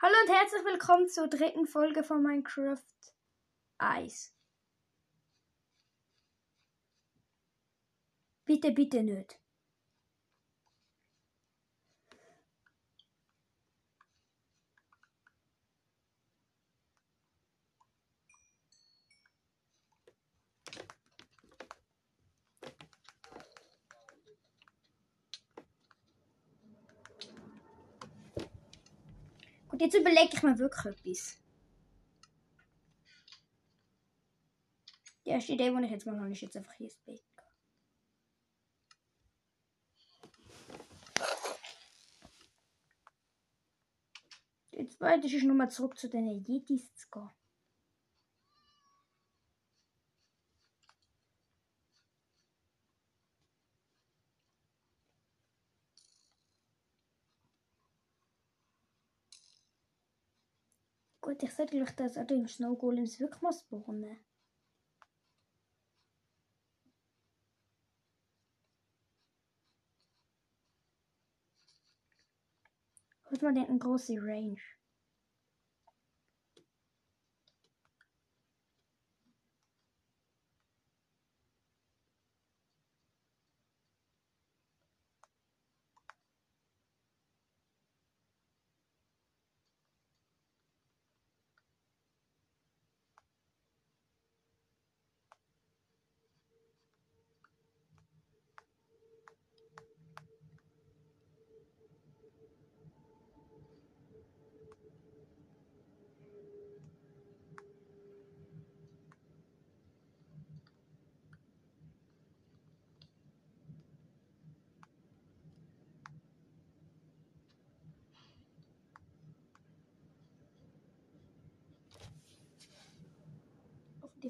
Hallo und herzlich willkommen zur dritten Folge von Minecraft Eis. Bitte, bitte nicht. Gut, jetzt überlege ich mir wirklich etwas. Die erste Idee, die ich jetzt mal habe, ist jetzt einfach hier ins Bett. Die zweite ist nochmal zurück zu den Yetis zu gehen. Gut, ich sollte vielleicht das an den Snow Golems wirklich mal spawnen. Hat man denn eine große Range?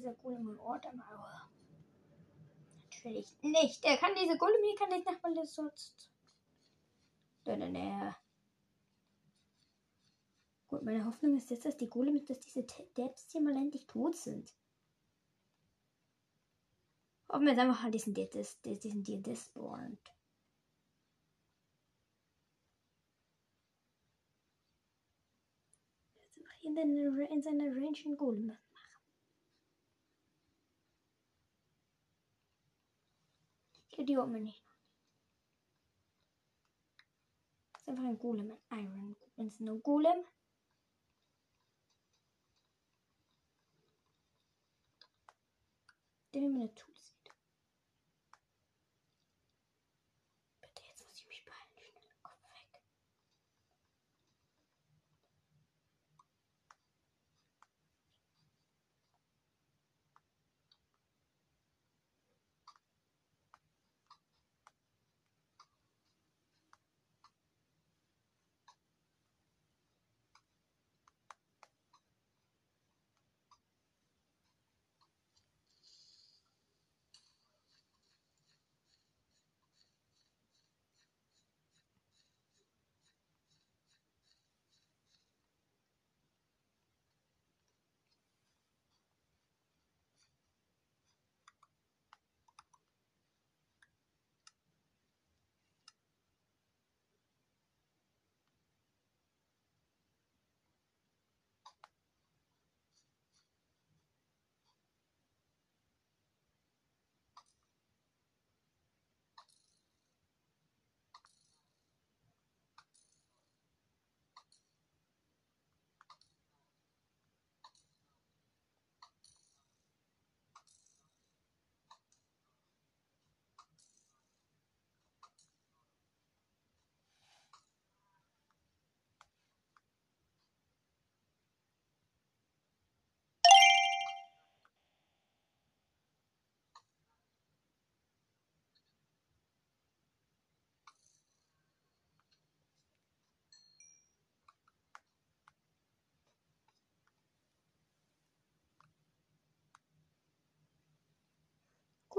Dieser Golem Ort am Mauer. Natürlich nicht. Der kann diese Golem hier kann nicht nach weil das sonst. Nein, nein. Gut, meine Hoffnung ist jetzt, dass die Golem, dass diese Debs hier mal endlich tot sind. Hoffen wir jetzt einfach an diesen Debs, diesen einfach hier in, in seiner Range einen Golem machen. Idiot mir nicht. Das ist einfach ein Golem, ein Iron. Wenn es nur Golem. Der mir eine Tool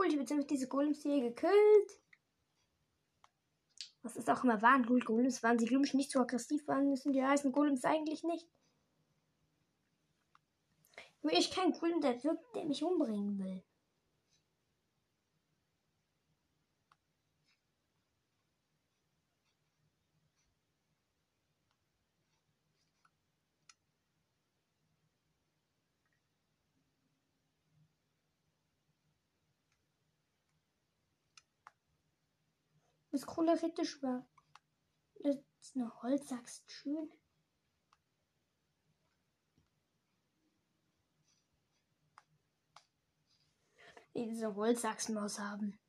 ich habe jetzt diese Golems hier gekillt. Was ist auch immer waren. Cool, Golems waren sie glücklich nicht so aggressiv waren. Sind die heißen Golems eigentlich nicht. Nur ich kein Golem, der wirkt, der mich umbringen will. Das cholerisch war. Das ist eine Holzaxt schön. Diese Holzachsmaus haben.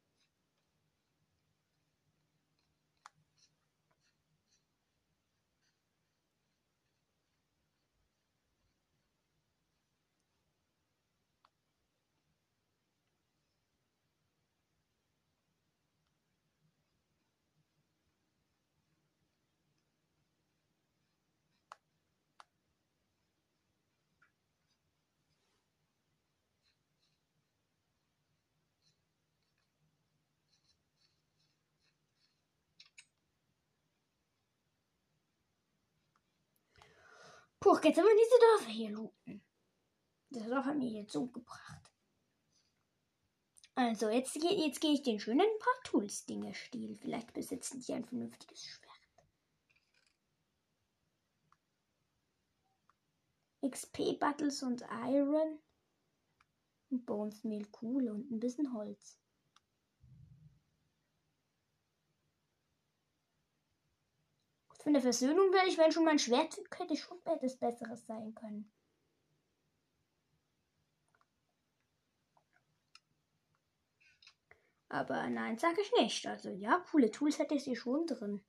Puh, jetzt haben diese Dörfer hier looten. Das Dorf hat mir jetzt umgebracht. Also, jetzt, jetzt gehe ich den schönen paar Tools-Dinge stehlen. Vielleicht besitzen die ein vernünftiges Schwert. XP Battles und Iron. Bones Mehl Kohle und ein bisschen Holz. Für eine Versöhnung wäre ich, wenn schon mein Schwert könnte schon etwas Besseres sein können. Aber nein, sage ich nicht. Also ja, coole Tools hätte ich sie schon drin.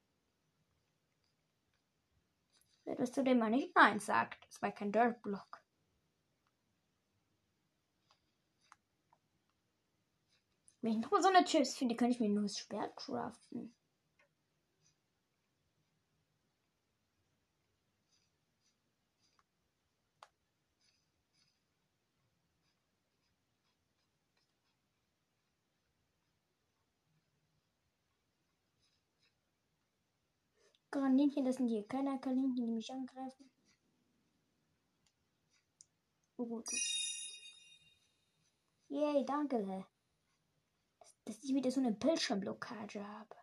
Etwas, zu dem man nicht Nein sagt. Das war kein Dirt-Block. Wenn ich nochmal so eine Chips finde, könnte ich mir nur das Schwert craften. Kaninchen, das sind hier keine Kaninchen, die mich angreifen. Oh gut. Yay, danke. Dass ich wieder so eine Bildschirmblockade habe.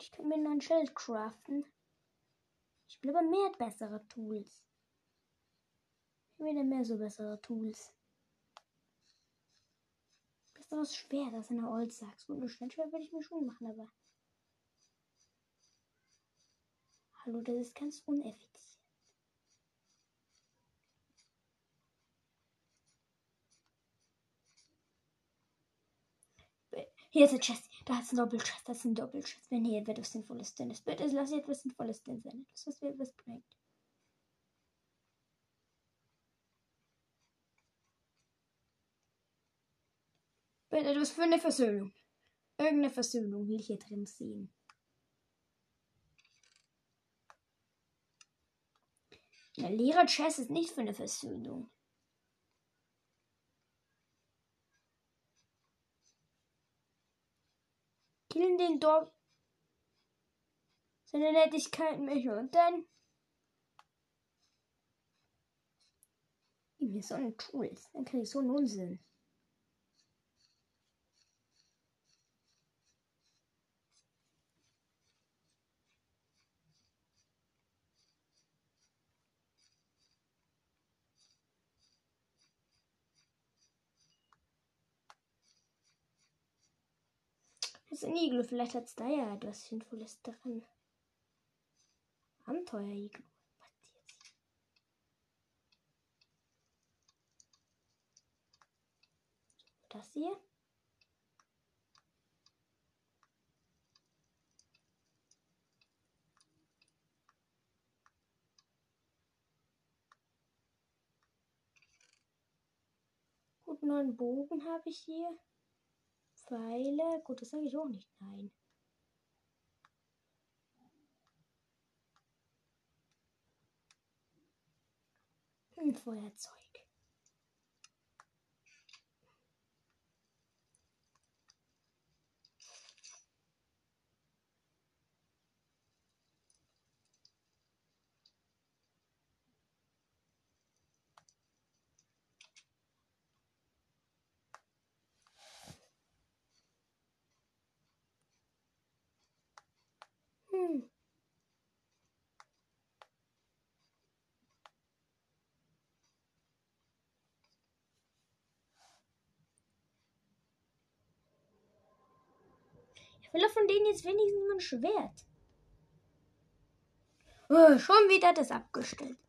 Ich kann mir noch ein Schild craften. Ich will aber mehr bessere Tools. Ich will mehr so bessere Tools besseres Schwert als eine Holzsachs. Gut, ein Steinschwert würde ich mir schon machen, aber. Hallo, das ist ganz uneffizient. Hier ist ein Chest. Da ist ein Doppelchest. Das ist ein Doppelchest. Wenn hier etwas Sinnvolles drin ist. Bitte lass hier etwas Sinnvolles drin sein. Etwas, was mir etwas bringt. Bitte etwas für eine Versöhnung. Irgendeine Versöhnung will ich hier drin sehen. Eine leere Chest ist nicht für eine Versöhnung. Killen den Dorf. Seine Nettigkeit möchte und dann. Gib mir so ein Tools. Dann krieg ich so einen Unsinn. Das ist ein Iglu. Vielleicht hat es da ja etwas Sinnvolles drin. Abenteuer-Iglu. Das hier. Gut, neuen Bogen habe ich hier. Pfeile. Gut, das sage ich auch nicht. Nein. Ein Feuerzeug. Ich will von denen jetzt wenigstens mein Schwert. Oh, schon wieder das abgestellt.